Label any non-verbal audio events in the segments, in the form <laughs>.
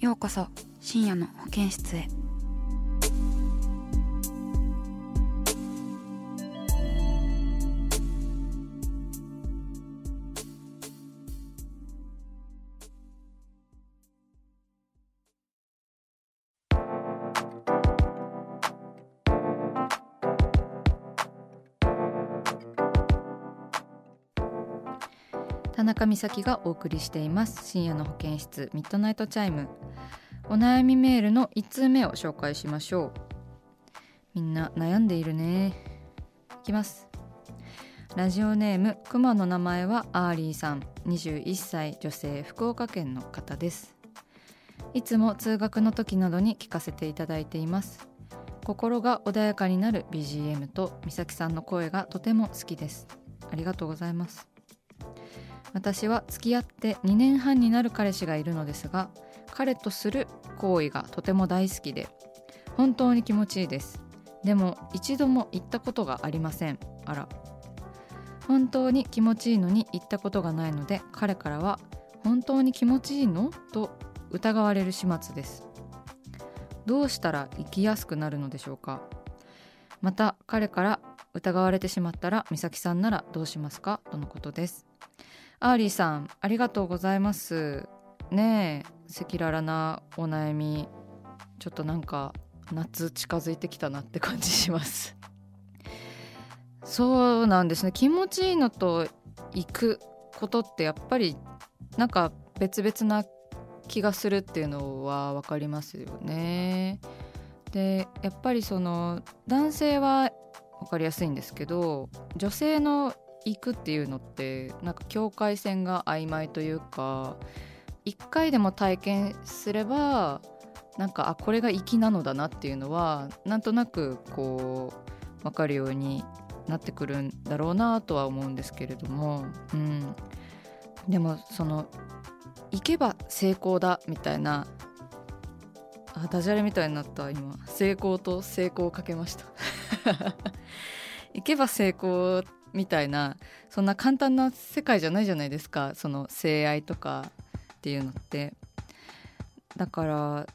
ようこそ深夜の保健室へ。田中美咲がお送りしています。深夜の保健室 Midnight Chime。お悩みメールの1通目を紹介しましょう。みんな悩んでいるね。いきます。ラジオネームくまの名前はアーリーさん。21歳女性福岡県の方です。いつも通学の時などに聞かせていただいています。心が穏やかになる BGM と美咲さんの声がとても好きです。ありがとうございます。私は付き合って2年半になる彼氏がいるのですが彼とする行為がとても大好きで本当に気持ちいいです。でも一度も行ったことがありません。あら。本当に気持ちいいのに行ったことがないので彼からは本当に気持ちいいの？と疑われる始末です。どうしたら生きやすくなるのでしょうか？また彼から疑われてしまったら美咲さんならどうしますか？とのことです。アーリーさんありがとうございます。ねえ赤裸々なお悩み。ちょっとなんか夏近づいてきたなって感じします。そうなんですね。気持ちいいのと行くことってやっぱりなんか別々な気がするっていうのは分かりますよね。でやっぱりその男性は分かりやすいんですけど女性の行くっていうのってなんか境界線が曖昧というか一回でも体験すればなんかあこれが粋なのだなっていうのはなんとなくこう分かるようになってくるんだろうなとは思うんですけれども、うん、でもその行けば成功だみたいなあダジャレみたいになった今。成功と成功をかけました。<laughs> 行けば成功みたいなそんな簡単な世界じゃないじゃないですか。その性愛とかっていうのって。だから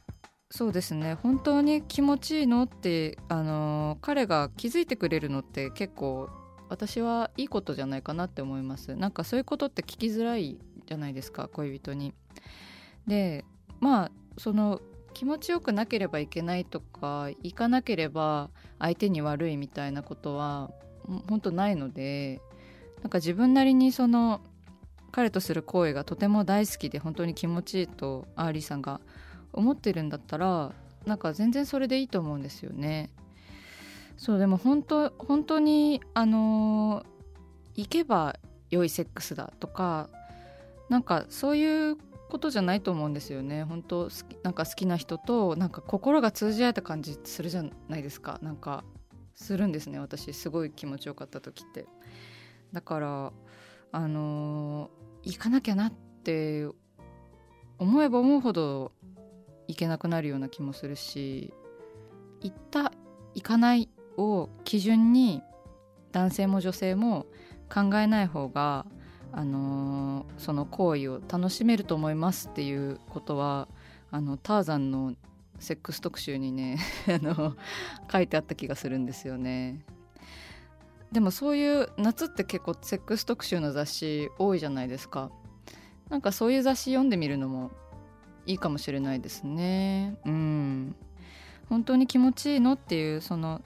そうですね。本当に気持ちいいのってあの彼が気づいてくれるのって結構私はいいことじゃないかなって思います。なんかそういうことって聞きづらいじゃないですか恋人に。でまあその気持ちよくなければいけないとか行かなければ相手に悪いみたいなことは本当ないのでなんか自分なりにその彼とする行為がとても大好きで本当に気持ちいいとアーリーさんが思ってるんだったらなんか全然それでいいと思うんですよね。そうでも本当本当にあの行けば良いセックスだとかなんかそういうことじゃないと思うんですよね本当好きなんか好きな人となんか心が通じ合えた感じするじゃないですかなんかするんですね私すごい気持ちよかった時って。だからあのー、行かなきゃなって思えば思うほど行けなくなるような気もするし行った行かないを基準に男性も女性も考えない方があのー、その行為を楽しめると思いますっていうことはあのターザンのセックス特集にね <laughs> あの書いてあった気がするんですよね。でもそういう夏って結構セックス特集の雑誌多いじゃないですか。なんかそういう雑誌読んでみるのもいいかもしれないですねうん本当に気持ちいいのっていうその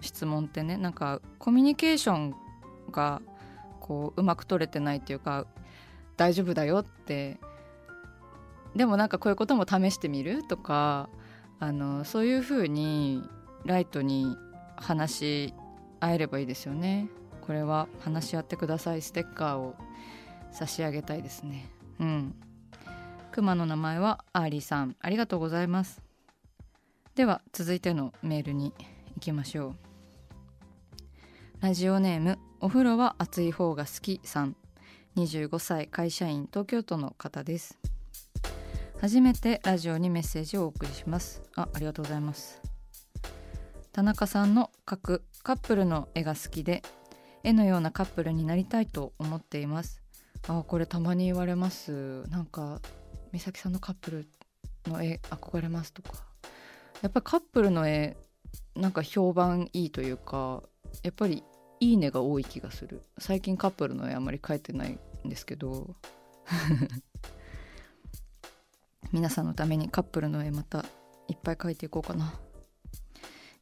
質問ってねなんかコミュニケーションがこううまく取れてないっていうか大丈夫だよってでもなんかこういうことも試してみるとかあのそういうふうにライトに話し合えればいいですよね。これは話し合ってください。ステッカーを差し上げたいですね。うん。熊の名前はアーリーさん。ありがとうございます。では続いてのメールに行きましょう。ラジオネームお風呂は熱い方が好きさん。25歳会社員東京都の方です。初めてラジオにメッセージをお送りします。あありがとうございます。田中さんの描くカップルの絵が好きで絵のようなカップルになりたいと思っています。あこれたまに言われます。なんか美咲さんのカップルの絵憧れますとか。やっぱりカップルの絵なんか評判いいというかやっぱりいいねが多い気がする。最近カップルの絵あんまり描いてないんですけど。皆さんのためにカップルの絵またいっぱい描いていこうかな、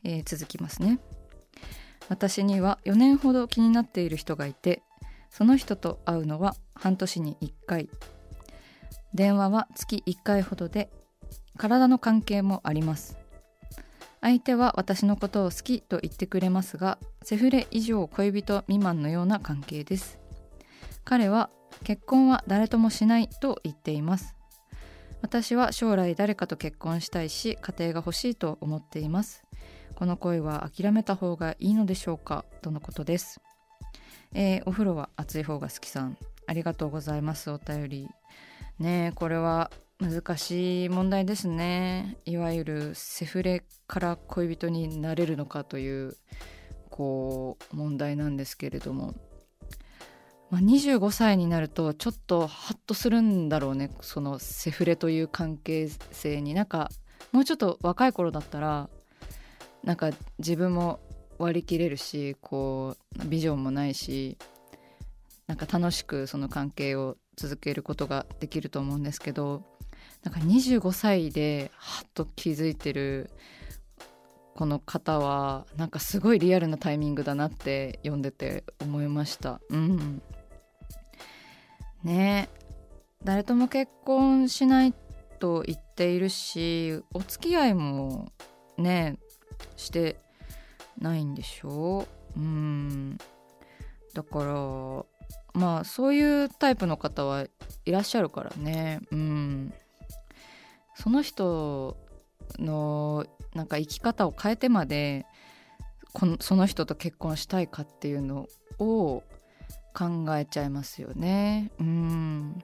えー、続きますね。私には4年ほど気になっている人がいてその人と会うのは半年に1回。電話は月1回ほどで体の関係もあります。相手は私のことを好きと言ってくれますがセフレ以上恋人未満のような関係です。彼は結婚は誰ともしないと言っています。私は将来誰かと結婚したいし家庭が欲しいと思っています。この恋は諦めた方がいいのでしょうか？とのことです、えー、お風呂は熱い方が好きさん。ありがとうございますお便り。ねえこれは難しい問題ですね。いわゆるセフレから恋人になれるのかというこう問題なんですけれども、まあ、25歳になるとちょっとハッとするんだろうね。そのセフレという関係性に。なんかもうちょっと若い頃だったらなんか自分も割り切れるしこうビジョンもないしなんか楽しくその関係を続けることができると思うんですけどなんか25歳でハッと気づいてるこの方はなんかすごいリアルなタイミングだなって読んでて思いました。うん。ね。誰とも結婚しないと言っているしお付き合いもねしてないんでしょう。うん。だからまあそういうタイプの方はいらっしゃるからね。うん。その人のなんか生き方を変えてまでこのその人と結婚したいかっていうのを考えちゃいますよね。うん。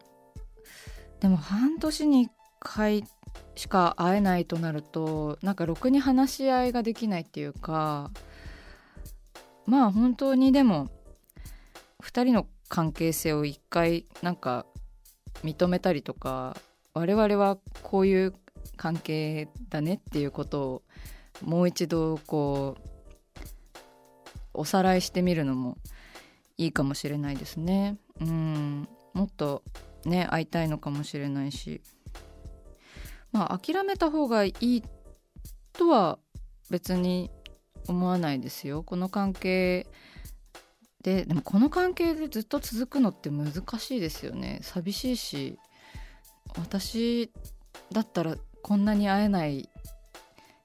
でも半年に1回しか会えないとなるとなんかろくに話し合いができないっていうかまあ本当にでも2人の関係性を一回なんか認めたりとか我々はこういう関係だねっていうことをもう一度こうおさらいしてみるのもいいかもしれないですね。うんもっとね会いたいのかもしれないしまあ諦めた方がいいとは別に思わないですよ。この関係ででもこの関係でずっと続くのって難しいですよね寂しいし私だったらこんなに会えない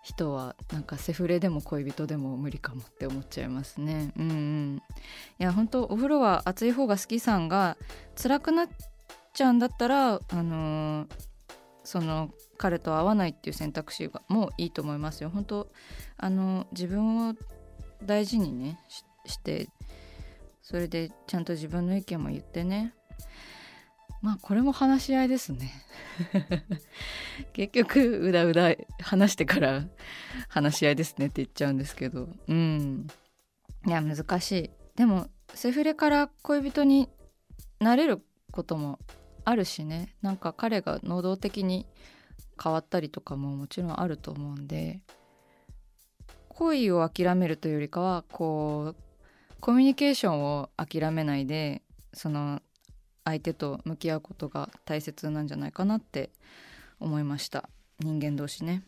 人はなんかセフレでも恋人でも無理かもって思っちゃいますね。うんうん。いや本当お風呂は熱い方が好きさんが辛くなっちゃうんだったらあのー、その彼と会わないっていう選択肢がもういいと思いますよ。本当あの自分を大事にねしてそれでちゃんと自分の意見も言ってねまあこれも話し合いですね。<laughs> 結局うだうだ話してから話し合いですねって言っちゃうんですけど。うん。いや難しい。でもセフレから恋人になれることもあるしね。なんか彼が能動的に変わったりとかももちろんあると思うんで。恋を諦めるというよりかはこうコミュニケーションを諦めないでその相手と向き合うことが大切なんじゃないかなって思いました。人間同士ね。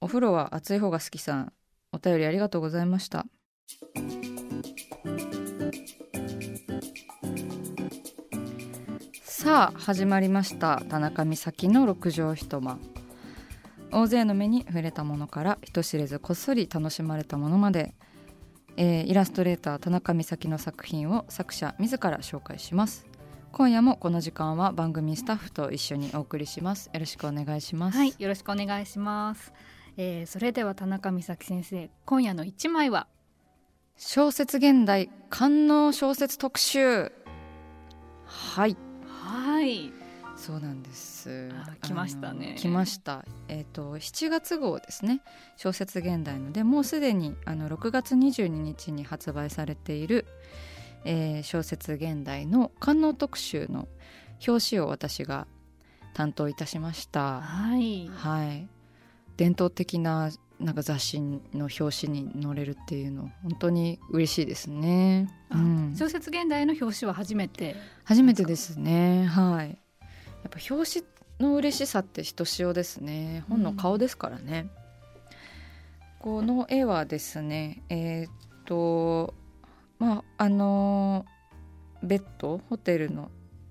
お風呂は暑い方が好きさん。お便りありがとうございました。さあ始まりました。田中美咲の六畳一間。大勢の目に触れたものから人知れずこっそり楽しまれたものまで、えーイラストレーター田中美咲の作品を作者自ら紹介します今夜もこの時間は番組スタッフと一緒にお送りしますよろしくお願いしますはい、よろしくお願いします。えー、それでは田中美咲先生、今夜の一枚は？小説現代官能小説特集はいはい。そうなんです。あ来ましたね。来ました。えっ、と7月号ですね。小説現代の。でもうすでにあの6月22日に発売されている、えー小説現代の官能特集の表紙を私が担当いたしました。はい。はい。伝統的ななんか雑誌の表紙に載れるっていうの本当に嬉しいですね、あうん、小説現代の表紙は初めて。初めてですね。はいやっぱ表紙の嬉しさってひとしおですね。本の顔ですからね、この絵はですねえーっとまああのベッドホテルの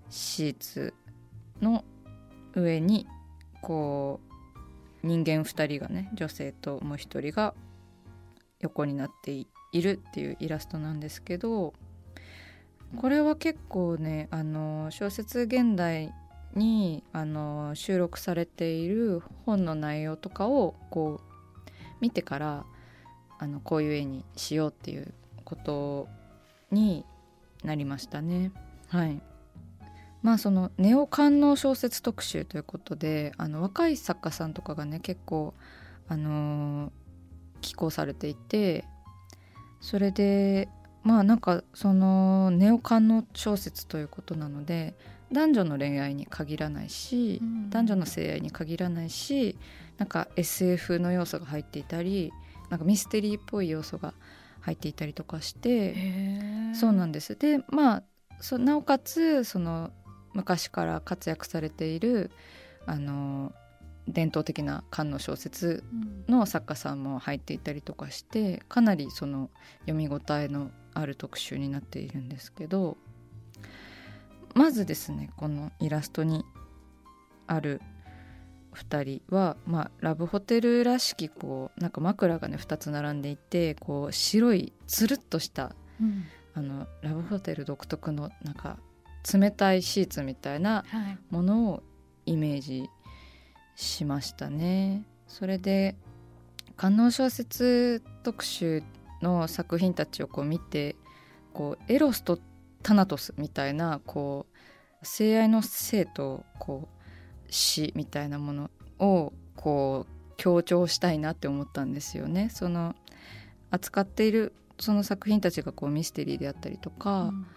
シーツの上にこう人間2人がね女性ともう1人が横になっているっていうイラストなんですけどこれは結構ねあの小説現代にあの収録されている本の内容とかをこう見てからあのこういう絵にしようっていうことになりましたね。はいまあそのネオ官能小説特集ということであの若い作家さんとかがね結構あの寄稿されていてそれでまあなんかそのネオ官能小説ということなので男女の恋愛に限らないし、うん。男女の性愛に限らないしなんか SF の要素が入っていたりなんかミステリーっぽい要素が入っていたりとかしてそうなんんです。でまあそなおかつその昔から活躍されているあの伝統的な官能小説の作家さんも入っていたりとかしてかなりその読み応えのある特集になっているんですけどまずですねこのイラストにある2人は、まあ、ラブホテルらしきこうなんか枕がね2つ並んでいてこう白いつるっとしたうんあのラブホテル独特のなんか冷たいシーツみたいなはい。ものをイメージしましたね。それで官能小説特集の作品たちをこう見てこうエロスとタナトスみたいなこう性愛の性とこう死みたいなものをこう強調したいなって思ったんですよね。その扱っているその作品たちがこうミステリーであったりとか、うん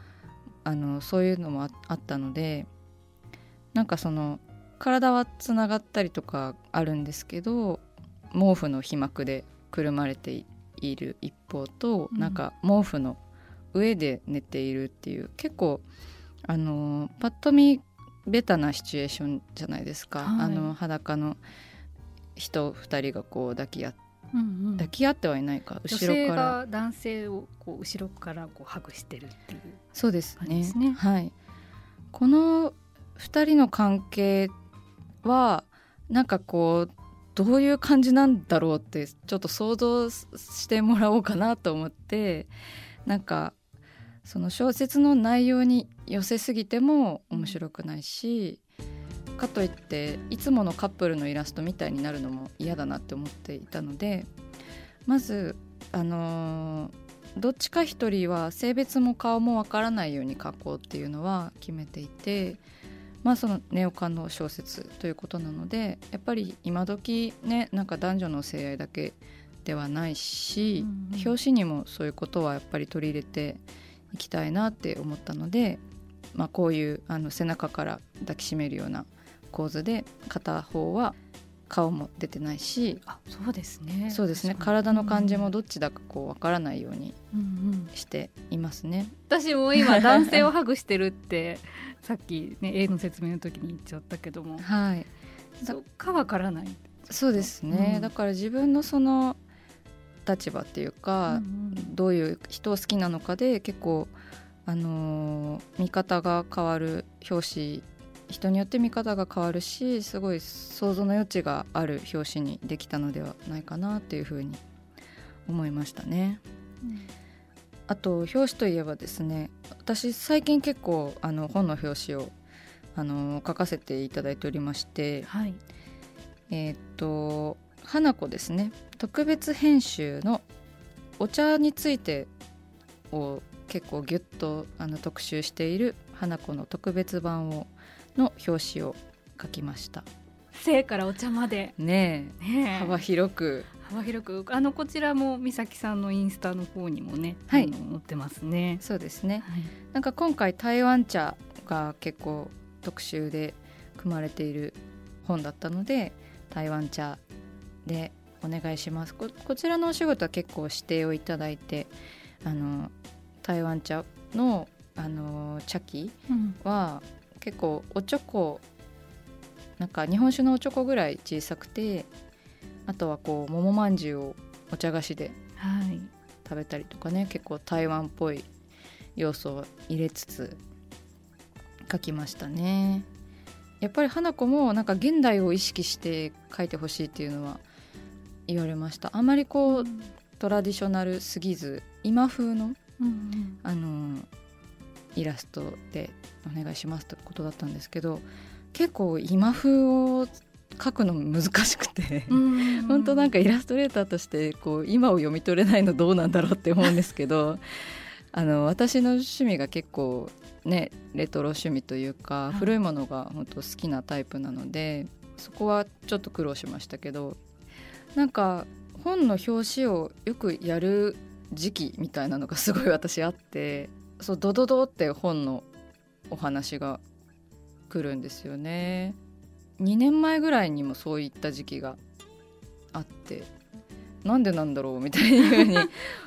あのそういうのもああったのでなんかその体はつながったりとかあるんですけど毛布の被膜でくるまれている一方と、うんなんか毛布の上で寝ているっていう結構あのパッと見ベタなシチュエーションじゃないですか、はい。あの裸の人2人がこう抱き合っうんうん。抱き合ってはいないか。女後ろ性から。が男性をこう後ろからこうハグしてるっていう。そうですね。ね。はい。この2人の関係はなんかこうどういう感じなんだろうってちょっと想像してもらおうかなと思ってなんかその小説の内容に寄せすぎても面白くないし、かといっていつものカップルのイラストみたいになるのも嫌だなって思っていたのでまずあのーどっちか一人は性別も顔もわからないように描こうっていうのは決めていてまあそのネオカの小説ということなのでやっぱり今時ねなんか男女の性愛だけではないし、うんうん。表紙にもそういうことはやっぱり取り入れていきたいなって思ったので、まあ、こういうあの背中から抱きしめるような構図で片方は顔も出てないしあそうですね。そうですね。体の感じもどっちだかこうわからないようにうんうん。していますね。私も今 <laughs> 男性をハグしてるって <laughs> さっきね A の説明の時に言っちゃったけども。はい。そうかわからない。そうですね、うん。だから自分のその立場っていうか、うんどういう人を好きなのかで結構あのー見方が変わる表紙人によって見方が変わるしすごい想像の余地がある表紙にできたのではないかなっていうふうに思いましたね。あと表紙といえばですね私最近結構あの本の表紙をあの書かせていただいておりましてはい。えーっと花子ですね。特別編集のお茶についてを結構ギュッとあの特集している花子の特別版をの表紙を書きました。生からお茶まで。ねえ。ねえ。幅広く。幅広く。あのこちらも美咲さんのインスタの方にもね、はい。載ってますね。そうですね。はい、なんか今回台湾茶が結構特集で組まれている本だったので台湾茶でお願いします。ここちらのお仕事は結構指定をいただいてあの台湾茶のあの茶器うん。は結構おちょこなんか日本酒のおちょこぐらい小さくてあとはこう桃まんじゅうをお茶菓子ではい。食べたりとかね結構台湾っぽい要素を入れつつ書きましたね。やっぱり花子もなんか現代を意識して書いてほしいっていうのは言われました。あまりこうトラディショナルすぎず今風のうんあのイラストでお願いしますってことだったんですけど結構今風を描くの難しくて、うん。本当なんかイラストレーターとしてこう今を読み取れないのどうなんだろうって思うんですけどあの私の趣味が結構ねレトロ趣味というか、はい。古いものが本当好きなタイプなのでそこはちょっと苦労しましたけどなんか本の表紙をよくやる時期みたいなのがすごい私あってそうドドドって本のお話が来るんですよね。2年前ぐらいにもそういった時期があってなんでなんだろうみたいなふうに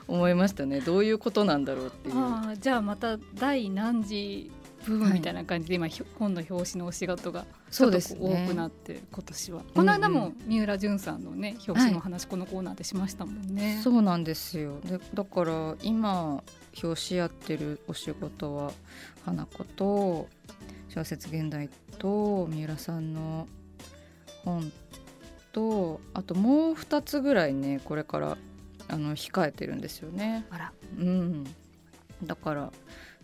思いましたねどういうことなんだろうっていう。ああじゃあまた第何次ブームみたいな感じで今、ひょ本の表紙のお仕事がちょっとそうですね。こう多くなって今年は、この間うんも三浦淳さんのね表紙の話、このコーナーでしましたもんね。そうなんですよ。でだから今表紙やってるお仕事は花子と小説現代と三浦さんの本とあともう2つぐらいねこれからあの控えてるんですよね。あら。うん、だから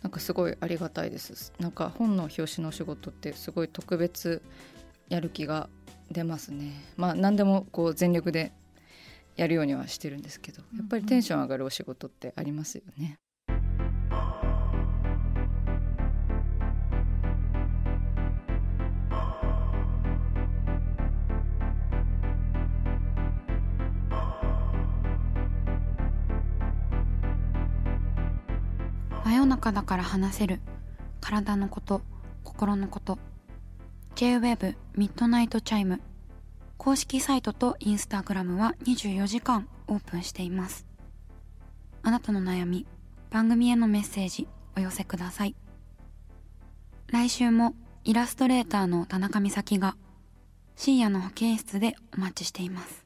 なんかすごいありがたいですなんか本の表紙のお仕事ってすごい特別やる気が出ますねまあ何でもこう全力でやるようにはしてるんですけどやっぱりテンション上がるお仕事ってありますよね。真夜中だから話せる。体のこと心のこと。 J-WAVE Midnight Chime。公式サイトとインスタグラムは24時間オープンしています。あなたの悩み番組へのメッセージお寄せください。来週もイラストレーターの田中美咲が深夜の保健室でお待ちしています。